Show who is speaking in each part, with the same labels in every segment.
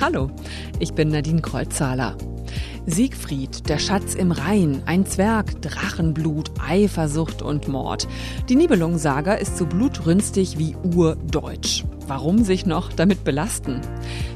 Speaker 1: Hallo, ich bin Nadine Kreuzzahler. Siegfried, der Schatz im Rhein, ein Zwerg, Drachenblut, Eifersucht und Mord. Die Nibelungensaga ist so blutrünstig wie urdeutsch. Warum sich noch damit belasten?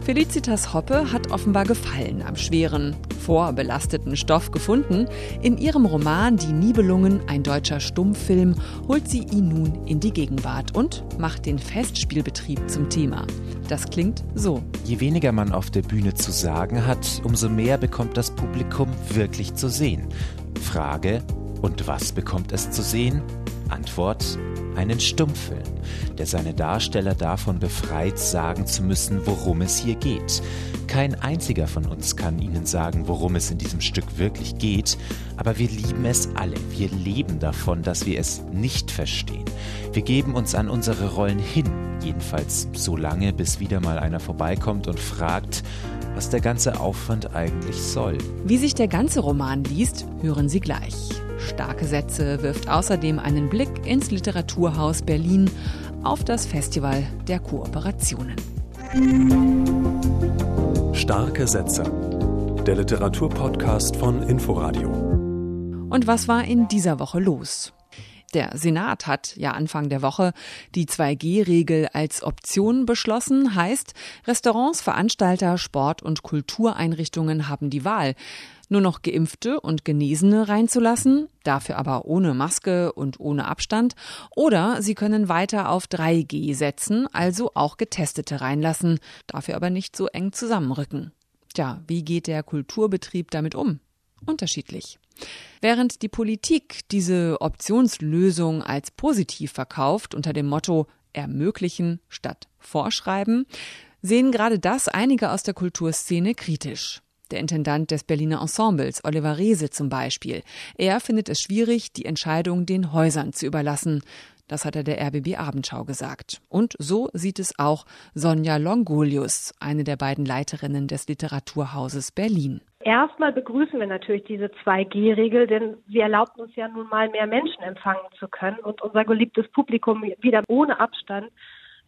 Speaker 1: Felicitas Hoppe hat offenbar Gefallen am schweren, vorbelasteten Stoff gefunden. In ihrem Roman Die Nibelungen, ein deutscher Stummfilm, holt sie ihn nun in die Gegenwart und macht den Festspielbetrieb zum Thema. Das klingt so.
Speaker 2: Je weniger man auf der Bühne zu sagen hat, umso mehr bekommt das Publikum wirklich zu sehen. Frage, und was bekommt es zu sehen? Antwort, einen Stummfilm, der seine Darsteller davon befreit, sagen zu müssen, worum es hier geht. Kein einziger von uns kann Ihnen sagen, worum es in diesem Stück wirklich geht, aber wir lieben es alle. Wir leben davon, dass wir es nicht verstehen. Wir geben uns an unsere Rollen hin, jedenfalls so lange, bis wieder mal einer vorbeikommt und fragt, was der ganze Aufwand eigentlich soll.
Speaker 1: Wie sich der ganze Roman liest, hören Sie gleich. Starke Sätze wirft außerdem einen Blick ins Literaturhaus Berlin auf das Festival der Kooperationen.
Speaker 3: Starke Sätze. Der Literaturpodcast von Inforadio.
Speaker 1: Und was war in dieser Woche los? Der Senat hat ja Anfang der Woche die 2G-Regel als Option beschlossen. Heißt, Restaurants, Veranstalter, Sport- und Kultureinrichtungen haben die Wahl, nur noch Geimpfte und Genesene reinzulassen, dafür aber ohne Maske und ohne Abstand. Oder sie können weiter auf 3G setzen, also auch Getestete reinlassen, dafür aber nicht so eng zusammenrücken. Tja, wie geht der Kulturbetrieb damit um? Unterschiedlich. Während die Politik diese Optionslösung als positiv verkauft unter dem Motto ermöglichen statt vorschreiben, sehen gerade das einige aus der Kulturszene kritisch. Der Intendant des Berliner Ensembles, Oliver Reese zum Beispiel. Er findet es schwierig, die Entscheidung den Häusern zu überlassen. Das hat er der RBB Abendschau gesagt. Und so sieht es auch Sonja Longolius, eine der beiden Leiterinnen des Literaturhauses Berlin.
Speaker 4: Erstmal begrüßen wir natürlich diese 2G-Regel, denn sie erlaubt uns ja nun mal mehr Menschen empfangen zu können und unser geliebtes Publikum wieder ohne Abstand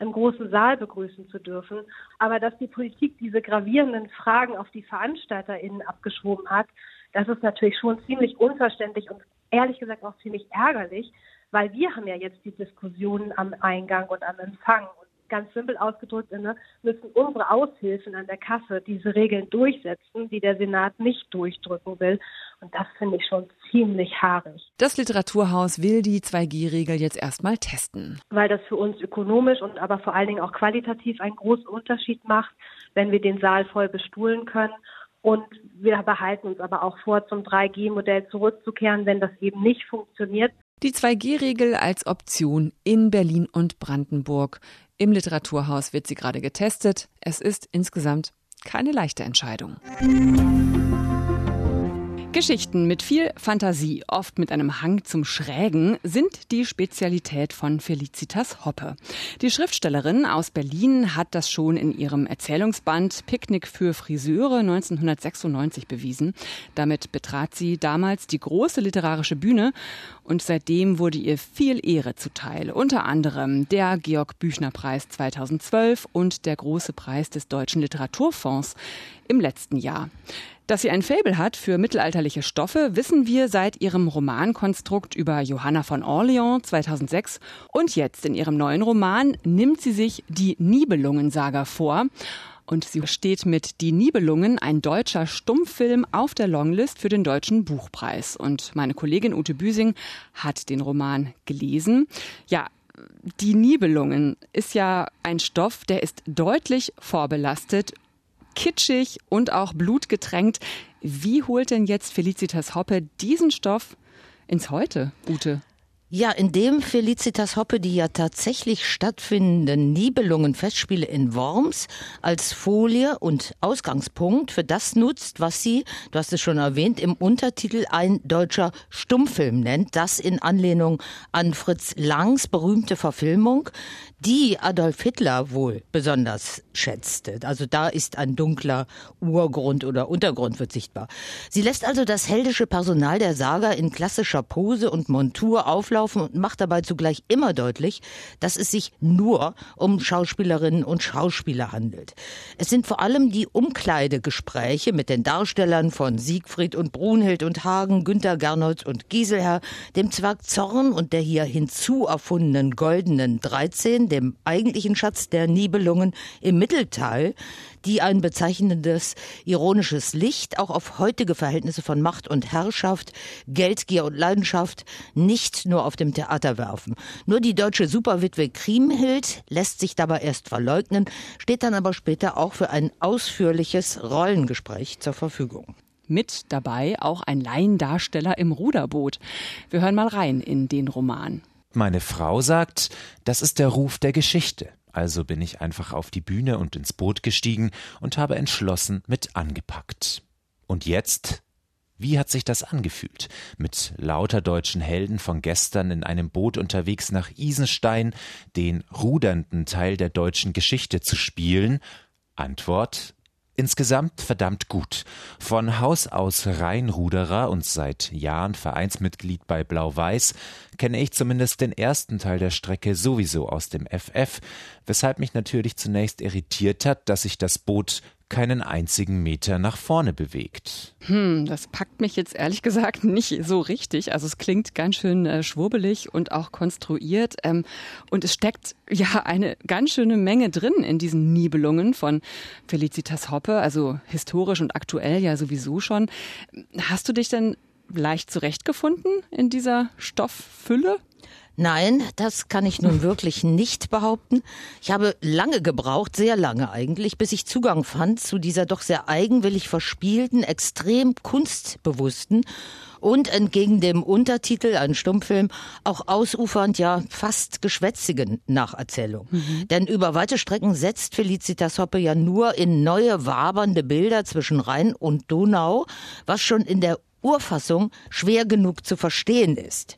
Speaker 4: im großen Saal begrüßen zu dürfen. Aber dass die Politik diese gravierenden Fragen auf die VeranstalterInnen abgeschoben hat, das ist natürlich schon ziemlich unverständlich und ehrlich gesagt auch ziemlich ärgerlich, weil wir haben ja jetzt die Diskussionen am Eingang und am Empfang. Ganz simpel ausgedrückt, ne, müssen unsere Aushilfen an der Kasse diese Regeln durchsetzen, die der Senat nicht durchdrücken will. Und das finde ich schon ziemlich haarig.
Speaker 1: Das Literaturhaus will die 2G-Regel jetzt erstmal testen.
Speaker 4: Weil das für uns ökonomisch und aber vor allen Dingen auch qualitativ einen großen Unterschied macht, wenn wir den Saal voll bestuhlen können. Und wir behalten uns aber auch vor, zum 3G-Modell zurückzukehren, wenn das eben nicht funktioniert.
Speaker 1: Die 2G-Regel als Option in Berlin und Brandenburg. Im Literaturhaus wird sie gerade getestet. Es ist insgesamt keine leichte Entscheidung. Geschichten mit viel Fantasie, oft mit einem Hang zum Schrägen, sind die Spezialität von Felicitas Hoppe. Die Schriftstellerin aus Berlin hat das schon in ihrem Erzählungsband Picknick für Friseure 1996 bewiesen. Damit betrat sie damals die große literarische Bühne und seitdem wurde ihr viel Ehre zuteil. Unter anderem der Georg Büchner Preis 2012 und der Große Preis des Deutschen Literaturfonds im letzten Jahr. Dass sie ein Faible hat für mittelalterliche Stoffe, wissen wir seit ihrem Romankonstrukt über Johanna von Orleans 2006 und jetzt in ihrem neuen Roman nimmt sie sich die Nibelungensaga vor. Und sie steht mit Die Nibelungen, ein deutscher Stummfilm, auf der Longlist für den Deutschen Buchpreis. Und meine Kollegin Ute Büsing hat den Roman gelesen. Ja, die Nibelungen ist ja ein Stoff, der ist deutlich vorbelastet kitschig und auch blutgetränkt. Wie holt denn jetzt Felicitas Hoppe diesen Stoff ins Heute, Ute?
Speaker 5: Ja, indem Felicitas Hoppe die ja tatsächlich stattfindenden Nibelungen-Festspiele in Worms als Folie und Ausgangspunkt für das nutzt, was sie, du hast es schon erwähnt, im Untertitel ein deutscher Stummfilm nennt, das in Anlehnung an Fritz Langs berühmte Verfilmung, die Adolf Hitler wohl besonders schätzte. Also da ist ein dunkler Urgrund oder Untergrund wird sichtbar. Sie lässt also das heldische Personal der Saga in klassischer Pose und Montur auflaufen rumlaufen und macht dabei zugleich immer deutlich, dass es sich nur um Schauspielerinnen und Schauspieler handelt. Es sind vor allem die Umkleidegespräche mit den Darstellern von Siegfried und Brunhild und Hagen, Günther Gernot und Giselher, dem Zwerg Zorn und der hier hinzu erfundenen goldenen 13, dem eigentlichen Schatz der Nibelungen im Mittelteil, die ein bezeichnendes ironisches Licht auch auf heutige Verhältnisse von Macht und Herrschaft, Geldgier und Leidenschaft nicht nur auf dem Theater werfen. Nur die deutsche Superwitwe Kriemhild lässt sich dabei erst verleugnen, steht dann aber später auch für ein ausführliches Rollengespräch zur Verfügung.
Speaker 1: Mit dabei auch ein Laiendarsteller im Ruderboot. Wir hören mal rein in den Roman.
Speaker 2: Meine Frau sagt, das ist der Ruf der Geschichte. Also bin ich einfach auf die Bühne und ins Boot gestiegen und habe entschlossen mit angepackt. Und jetzt? Wie hat sich das angefühlt, mit lauter deutschen Helden von gestern in einem Boot unterwegs nach Isenstein den rudernden Teil der deutschen Geschichte zu spielen? Antwort Insgesamt verdammt gut. Von Haus aus Rheinruderer und seit Jahren Vereinsmitglied bei Blau-Weiß kenne ich zumindest den ersten Teil der Strecke sowieso aus dem FF, weshalb mich natürlich zunächst irritiert hat, dass sich das Boot keinen einzigen Meter nach vorne bewegt.
Speaker 1: Hm, das packt mich jetzt ehrlich gesagt nicht so richtig. Also es klingt ganz schön äh, schwurbelig und auch konstruiert. Ähm, und es steckt ja eine ganz schöne Menge drin in diesen Nibelungen von Felicitas Hoppe, also historisch und aktuell ja sowieso schon. Hast du dich denn leicht zurechtgefunden in dieser Stofffülle?
Speaker 5: Nein, das kann ich nun wirklich nicht behaupten. Ich habe lange gebraucht, sehr lange eigentlich, bis ich Zugang fand zu dieser doch sehr eigenwillig verspielten, extrem kunstbewussten und entgegen dem Untertitel, ein Stummfilm, auch ausufernd, ja fast geschwätzigen Nacherzählung. Mhm. Denn über weite Strecken setzt Felicitas Hoppe ja nur in neue wabernde Bilder zwischen Rhein und Donau, was schon in der Urfassung schwer genug zu verstehen ist.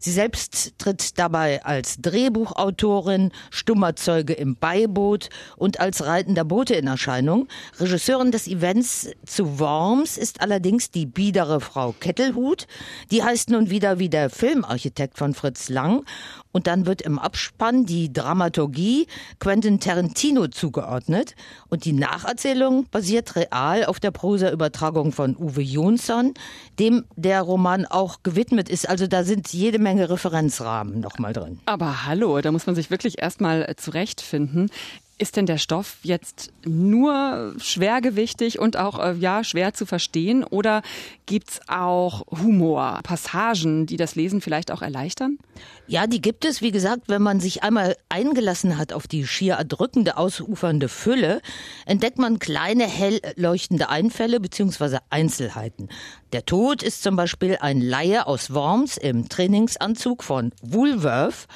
Speaker 5: Sie selbst tritt dabei als Drehbuchautorin, stummer Zeuge im Beiboot und als reitender Bote in Erscheinung. Regisseurin des Events zu Worms ist allerdings die biedere Frau Kettelhut. Die heißt nun wieder wie der Filmarchitekt von Fritz Lang und dann wird im Abspann die Dramaturgie Quentin Tarantino zugeordnet und die Nacherzählung basiert real auf der Prosa-Übertragung von Uwe Jonsson, dem der Roman auch gewidmet ist. Also da sind jede Menge Referenzrahmen nochmal drin.
Speaker 1: Aber hallo, da muss man sich wirklich erstmal zurechtfinden. Ist denn der Stoff jetzt nur schwergewichtig und auch äh, ja schwer zu verstehen oder gibt's auch Humor, Passagen, die das Lesen vielleicht auch erleichtern?
Speaker 5: Ja, die gibt es, wie gesagt, wenn man sich einmal eingelassen hat auf die schier erdrückende, ausufernde Fülle, entdeckt man kleine, hell leuchtende Einfälle bzw. Einzelheiten. Der Tod ist zum Beispiel ein Laie aus Worms im Trainingsanzug von Woolworth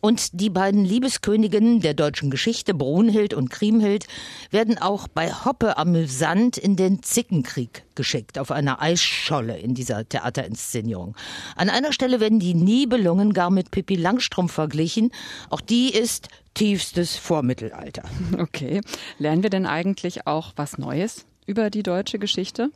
Speaker 5: und die beiden Liebesköniginnen der deutschen Geschichte, Brunhild und Kriemhild, werden auch bei Hoppe amüsant in den Zickenkrieg geschickt, auf einer Eisscholle in dieser Theaterinszenierung. An einer Stelle werden die Nibelungen gar mit Pippi Langstrumpf verglichen. Auch die ist tiefstes Vormittelalter.
Speaker 1: Okay. Lernen wir denn eigentlich auch was Neues über die deutsche Geschichte?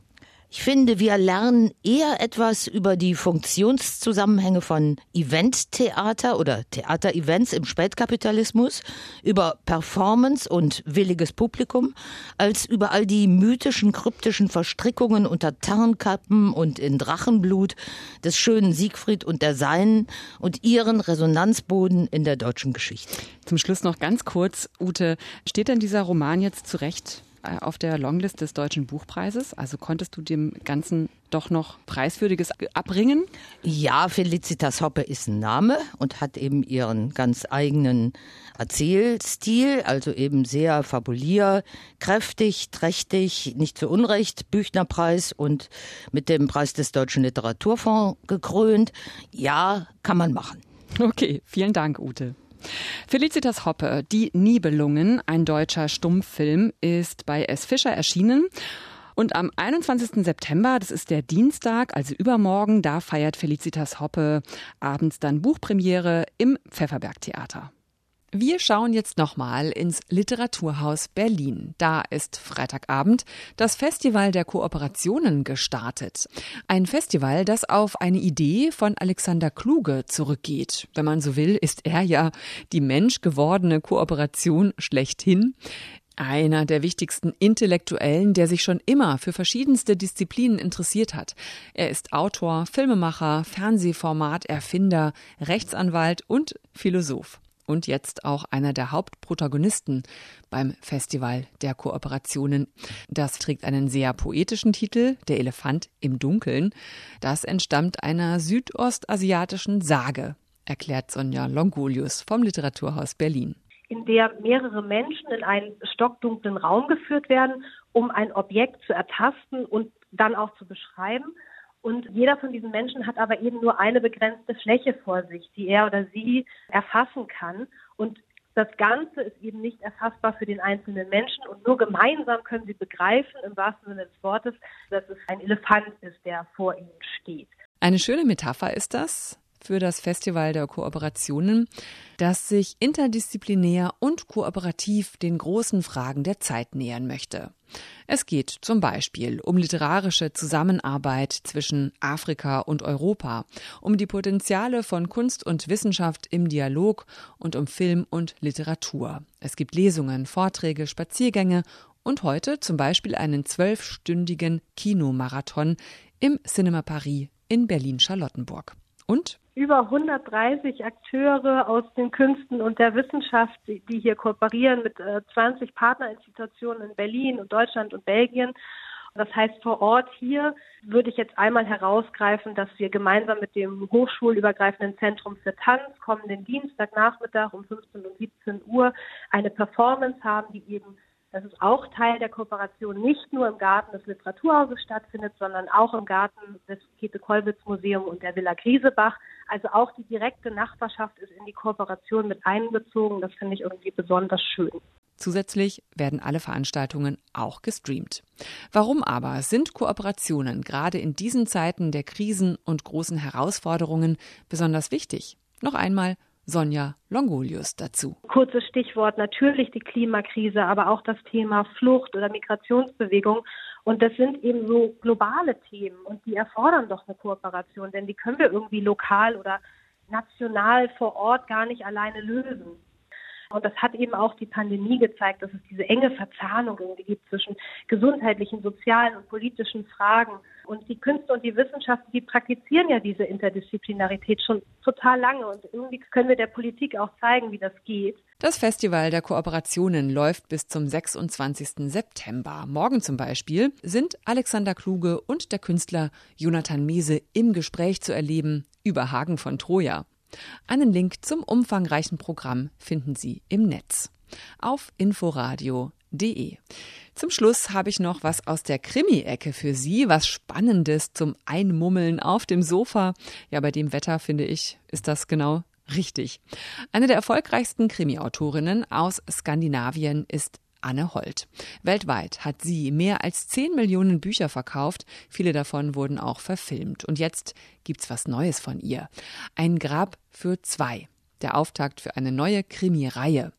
Speaker 5: Ich finde, wir lernen eher etwas über die Funktionszusammenhänge von Eventtheater oder Theaterevents im Spätkapitalismus, über Performance und williges Publikum, als über all die mythischen, kryptischen Verstrickungen unter Tarnkappen und in Drachenblut des schönen Siegfried und der Seinen und ihren Resonanzboden in der deutschen Geschichte.
Speaker 1: Zum Schluss noch ganz kurz, Ute, steht denn dieser Roman jetzt zurecht auf der Longlist des Deutschen Buchpreises. Also konntest du dem Ganzen doch noch Preiswürdiges abbringen?
Speaker 5: Ja, Felicitas Hoppe ist ein Name und hat eben ihren ganz eigenen Erzählstil, also eben sehr fabulier, kräftig, trächtig, nicht zu Unrecht, Büchnerpreis und mit dem Preis des Deutschen Literaturfonds gekrönt. Ja, kann man machen.
Speaker 1: Okay, vielen Dank, Ute. Felicitas Hoppe, Die Nibelungen, ein deutscher Stummfilm, ist bei S. Fischer erschienen. Und am 21. September, das ist der Dienstag, also übermorgen, da feiert Felicitas Hoppe abends dann Buchpremiere im Pfefferberg Theater. Wir schauen jetzt nochmal ins Literaturhaus Berlin. Da ist Freitagabend das Festival der Kooperationen gestartet. Ein Festival, das auf eine Idee von Alexander Kluge zurückgeht. Wenn man so will, ist er ja die menschgewordene Kooperation schlechthin. Einer der wichtigsten Intellektuellen, der sich schon immer für verschiedenste Disziplinen interessiert hat. Er ist Autor, Filmemacher, Fernsehformat-Erfinder, Rechtsanwalt und Philosoph und jetzt auch einer der Hauptprotagonisten beim Festival der Kooperationen. Das trägt einen sehr poetischen Titel, Der Elefant im Dunkeln. Das entstammt einer südostasiatischen Sage, erklärt Sonja Longolius vom Literaturhaus Berlin
Speaker 4: in der mehrere Menschen in einen stockdunklen Raum geführt werden, um ein Objekt zu ertasten und dann auch zu beschreiben. Und jeder von diesen Menschen hat aber eben nur eine begrenzte Fläche vor sich, die er oder sie erfassen kann. Und das Ganze ist eben nicht erfassbar für den einzelnen Menschen und nur gemeinsam können sie begreifen, im wahrsten Sinne des Wortes, dass es ein Elefant ist, der vor ihnen steht.
Speaker 1: Eine schöne Metapher ist das für das Festival der Kooperationen, das sich interdisziplinär und kooperativ den großen Fragen der Zeit nähern möchte. Es geht zum Beispiel um literarische Zusammenarbeit zwischen Afrika und Europa, um die Potenziale von Kunst und Wissenschaft im Dialog und um Film und Literatur. Es gibt Lesungen, Vorträge, Spaziergänge und heute zum Beispiel einen zwölfstündigen Kinomarathon im Cinema Paris in Berlin-Charlottenburg. Und
Speaker 4: über 130 Akteure aus den Künsten und der Wissenschaft, die, hier kooperieren mit äh, 20 Partnerinstitutionen in Berlin und Deutschland und Belgien. Das heißt, vor Ort hier würde ich jetzt einmal herausgreifen, dass wir gemeinsam mit dem hochschulübergreifenden Zentrum für Tanz kommenden Dienstagnachmittag um 15 und 17 Uhr eine Performance haben, die eben das ist auch Teil der Kooperation, nicht nur im Garten des Literaturhauses stattfindet, sondern auch im Garten des Käthe-Kollwitz-Museum und der Villa Griesebach. Also auch die direkte Nachbarschaft ist in die Kooperation mit einbezogen. Das finde ich irgendwie besonders schön.
Speaker 1: Zusätzlich werden alle Veranstaltungen auch gestreamt. Warum aber sind Kooperationen gerade in diesen Zeiten der Krisen und großen Herausforderungen besonders wichtig? Noch einmal Sonja Longolius dazu.
Speaker 4: Kurzes Stichwort natürlich die Klimakrise, aber auch das Thema Flucht oder Migrationsbewegung. Und das sind eben so globale Themen und die erfordern doch eine Kooperation, denn die können wir irgendwie lokal oder national vor Ort gar nicht alleine lösen. Und das hat eben auch die Pandemie gezeigt, dass es diese enge Verzahnung irgendwie gibt zwischen gesundheitlichen, sozialen und politischen Fragen. Und die Künste und die Wissenschaft, die praktizieren ja diese Interdisziplinarität schon total lange. Und irgendwie können wir der Politik auch zeigen, wie das geht.
Speaker 1: Das Festival der Kooperationen läuft bis zum 26. September. Morgen zum Beispiel sind Alexander Kluge und der Künstler Jonathan Mese im Gespräch zu erleben über Hagen von Troja. Einen Link zum umfangreichen Programm finden Sie im Netz auf inforadio.de. Zum Schluss habe ich noch was aus der Krimi-Ecke für Sie, was Spannendes zum Einmummeln auf dem Sofa. Ja, bei dem Wetter finde ich, ist das genau richtig. Eine der erfolgreichsten Krimi-Autorinnen aus Skandinavien ist Anne Holt. Weltweit hat sie mehr als 10 Millionen Bücher verkauft. Viele davon wurden auch verfilmt. Und jetzt gibt's was Neues von ihr. Ein Grab für zwei. Der Auftakt für eine neue Krimi-Reihe.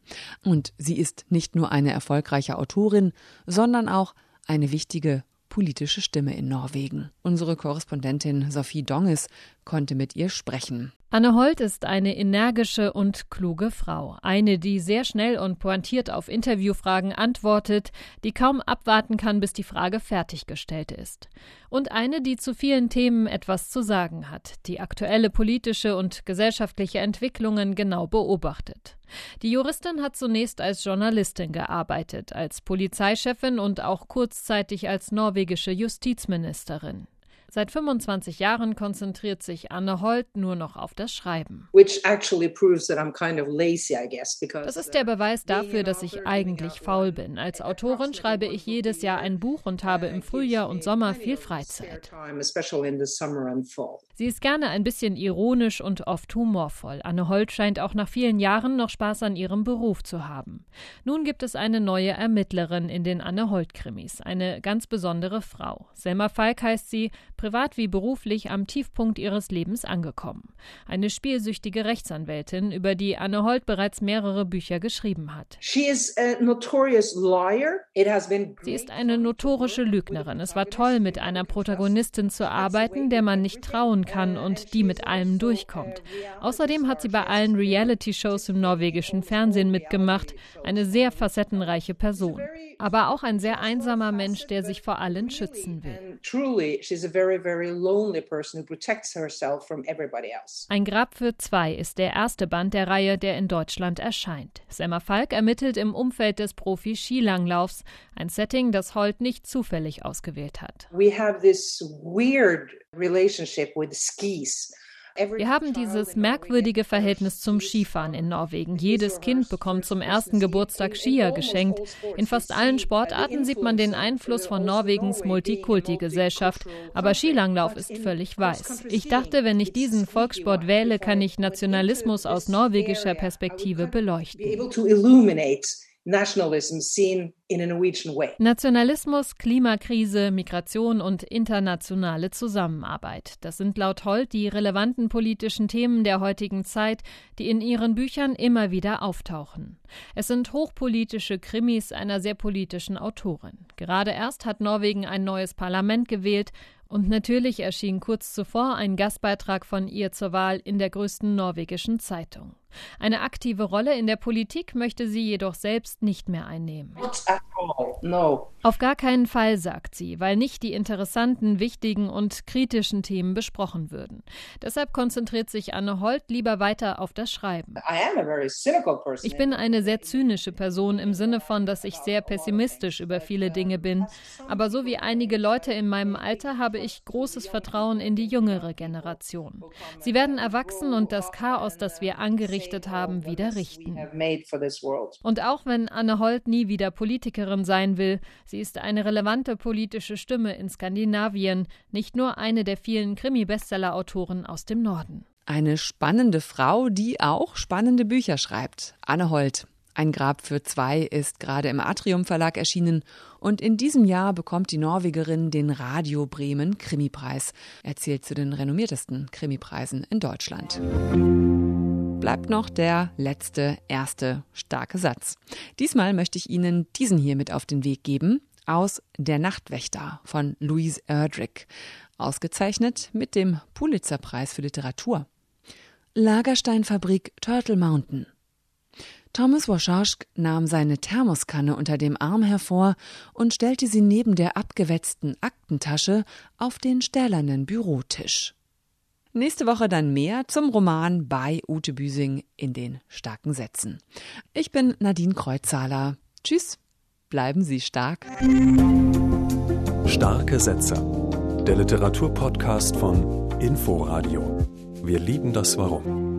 Speaker 1: Und sie ist nicht nur eine erfolgreiche Autorin, sondern auch eine wichtige politische Stimme in Norwegen. Unsere Korrespondentin Sophie Donges konnte mit ihr sprechen.
Speaker 6: Anne Holt ist eine energische und kluge Frau. Eine, die sehr schnell und pointiert auf Interviewfragen antwortet, die kaum abwarten kann, bis die Frage fertiggestellt ist. Und eine, die zu vielen Themen etwas zu sagen hat, die aktuelle politische und gesellschaftliche Entwicklungen genau beobachtet. Die Juristin hat zunächst als Journalistin gearbeitet, als Polizeichefin und auch kurzzeitig als norwegische Justizministerin. Seit 25 Jahren konzentriert sich Anne Holt nur noch auf das Schreiben. Das ist der Beweis dafür, dass ich eigentlich faul bin. Als Autorin schreibe ich jedes Jahr ein Buch und habe im Frühjahr und Sommer viel Freizeit. Sie ist gerne ein bisschen ironisch und oft humorvoll. Anne Holt scheint auch nach vielen Jahren noch Spaß an ihrem Beruf zu haben. Nun gibt es eine neue Ermittlerin in den Anne Holt-Krimis, eine ganz besondere Frau. Selma Falk heißt sie, privat wie beruflich am Tiefpunkt ihres Lebens angekommen. Eine spielsüchtige Rechtsanwältin, über die Anne Holt bereits mehrere Bücher geschrieben hat. Sie ist eine notorische Lügnerin. Es war toll, mit einer Protagonistin zu arbeiten, der man nicht trauen kann und die mit allem durchkommt. Außerdem hat sie bei allen Reality-Shows im norwegischen Fernsehen mitgemacht. Eine sehr facettenreiche Person. Aber auch ein sehr einsamer Mensch, der sich vor allen schützen will. Ein Grab für zwei ist der erste Band der Reihe, der in Deutschland erscheint. Selma Falk ermittelt im Umfeld des Profi-Skilanglaufs, ein Setting, das Holt nicht zufällig ausgewählt hat. We have this weird relationship with skis. Wir haben dieses merkwürdige Verhältnis zum Skifahren in Norwegen. Jedes Kind bekommt zum ersten Geburtstag Skier geschenkt. In fast allen Sportarten sieht man den Einfluss von Norwegens Multikulti-Gesellschaft. Aber Skilanglauf ist völlig weiß. Ich dachte, wenn ich diesen Volkssport wähle, kann ich Nationalismus aus norwegischer Perspektive beleuchten. Nationalismus, Klimakrise, Migration und internationale Zusammenarbeit. Das sind laut Holt die relevanten politischen Themen der heutigen Zeit, die in ihren Büchern immer wieder auftauchen. Es sind hochpolitische Krimis einer sehr politischen Autorin. Gerade erst hat Norwegen ein neues Parlament gewählt und natürlich erschien kurz zuvor ein Gastbeitrag von ihr zur Wahl in der größten norwegischen Zeitung. Eine aktive Rolle in der Politik möchte sie jedoch selbst nicht mehr einnehmen. No. Auf gar keinen Fall, sagt sie, weil nicht die interessanten, wichtigen und kritischen Themen besprochen würden. Deshalb konzentriert sich Anne Holt lieber weiter auf das Schreiben. Ich bin eine sehr zynische Person im Sinne von, dass ich sehr pessimistisch über viele Dinge bin. Aber so wie einige Leute in meinem Alter habe ich großes Vertrauen in die jüngere Generation. Sie werden erwachsen und das Chaos, das wir angerichtet angerichtet haben, wieder richten. Und auch wenn Anne Holt nie wieder Politikerin sein will, sie ist eine relevante politische Stimme in Skandinavien, nicht nur eine der vielen Krimi-Bestseller-Autoren aus dem Norden.
Speaker 1: Eine spannende Frau, die auch spannende Bücher schreibt. Anne Holt. Ein Grab für zwei ist gerade im Atrium Verlag erschienen und in diesem Jahr bekommt die Norwegerin den Radio Bremen Krimipreis. Er zählt zu den renommiertesten Krimipreisen in Deutschland bleibt noch der letzte, erste starke Satz. Diesmal möchte ich Ihnen diesen hier mit auf den Weg geben aus Der Nachtwächter von Louise Erdrich, ausgezeichnet mit dem Pulitzerpreis für Literatur. Lagersteinfabrik Turtle Mountain. Thomas Wascharsk nahm seine Thermoskanne unter dem Arm hervor und stellte sie neben der abgewetzten Aktentasche auf den stählernen Bürotisch. Nächste Woche dann mehr zum Roman bei Ute Büsing in den starken Sätzen. Ich bin Nadine Kreuzzahler. Tschüss, bleiben Sie stark.
Speaker 3: Starke Sätze. Der Literaturpodcast von Inforadio. Wir lieben das Warum.